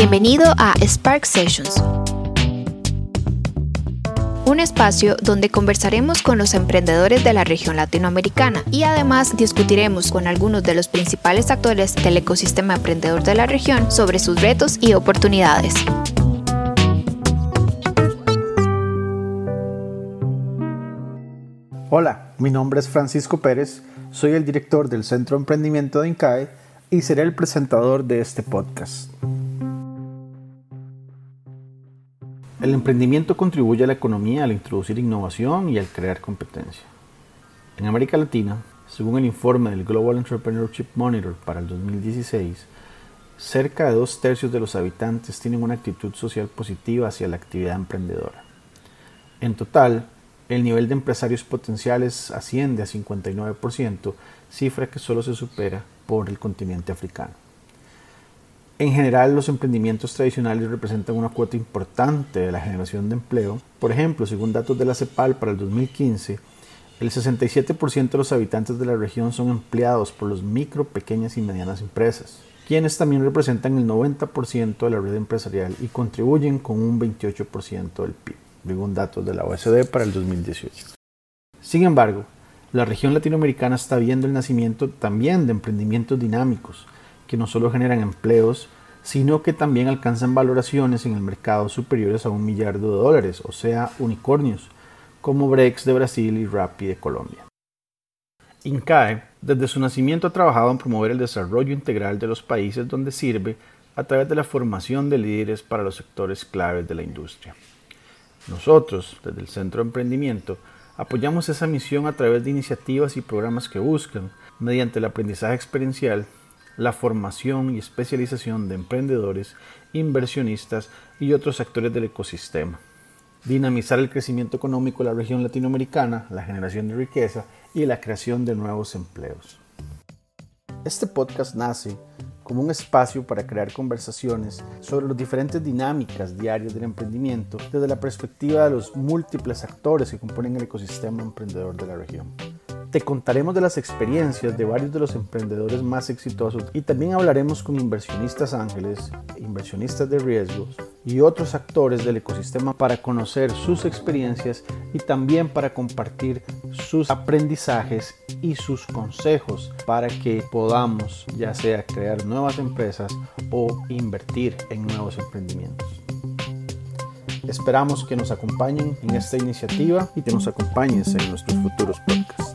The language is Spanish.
Bienvenido a Spark Sessions, un espacio donde conversaremos con los emprendedores de la región latinoamericana y además discutiremos con algunos de los principales actores del ecosistema emprendedor de la región sobre sus retos y oportunidades. Hola, mi nombre es Francisco Pérez, soy el director del Centro de Emprendimiento de INCAE y seré el presentador de este podcast. El emprendimiento contribuye a la economía al introducir innovación y al crear competencia. En América Latina, según el informe del Global Entrepreneurship Monitor para el 2016, cerca de dos tercios de los habitantes tienen una actitud social positiva hacia la actividad emprendedora. En total, el nivel de empresarios potenciales asciende a 59%, cifra que solo se supera por el continente africano. En general, los emprendimientos tradicionales representan una cuota importante de la generación de empleo. Por ejemplo, según datos de la CEPAL para el 2015, el 67% de los habitantes de la región son empleados por los micro, pequeñas y medianas empresas, quienes también representan el 90% de la red empresarial y contribuyen con un 28% del PIB según datos de la OSD para el 2018. Sin embargo, la región latinoamericana está viendo el nacimiento también de emprendimientos dinámicos, que no solo generan empleos, sino que también alcanzan valoraciones en el mercado superiores a un millardo de dólares, o sea, unicornios, como Brex de Brasil y Rappi de Colombia. INCAE, desde su nacimiento, ha trabajado en promover el desarrollo integral de los países donde sirve a través de la formación de líderes para los sectores claves de la industria. Nosotros, desde el Centro de Emprendimiento, apoyamos esa misión a través de iniciativas y programas que buscan, mediante el aprendizaje experiencial, la formación y especialización de emprendedores, inversionistas y otros actores del ecosistema, dinamizar el crecimiento económico de la región latinoamericana, la generación de riqueza y la creación de nuevos empleos. Este podcast nace como un espacio para crear conversaciones sobre las diferentes dinámicas diarias del emprendimiento desde la perspectiva de los múltiples actores que componen el ecosistema emprendedor de la región. Te contaremos de las experiencias de varios de los emprendedores más exitosos y también hablaremos con inversionistas ángeles, inversionistas de riesgos y otros actores del ecosistema para conocer sus experiencias y también para compartir sus aprendizajes y sus consejos para que podamos ya sea crear nuevas empresas o invertir en nuevos emprendimientos. Esperamos que nos acompañen en esta iniciativa y que nos acompañes en nuestros futuros podcasts.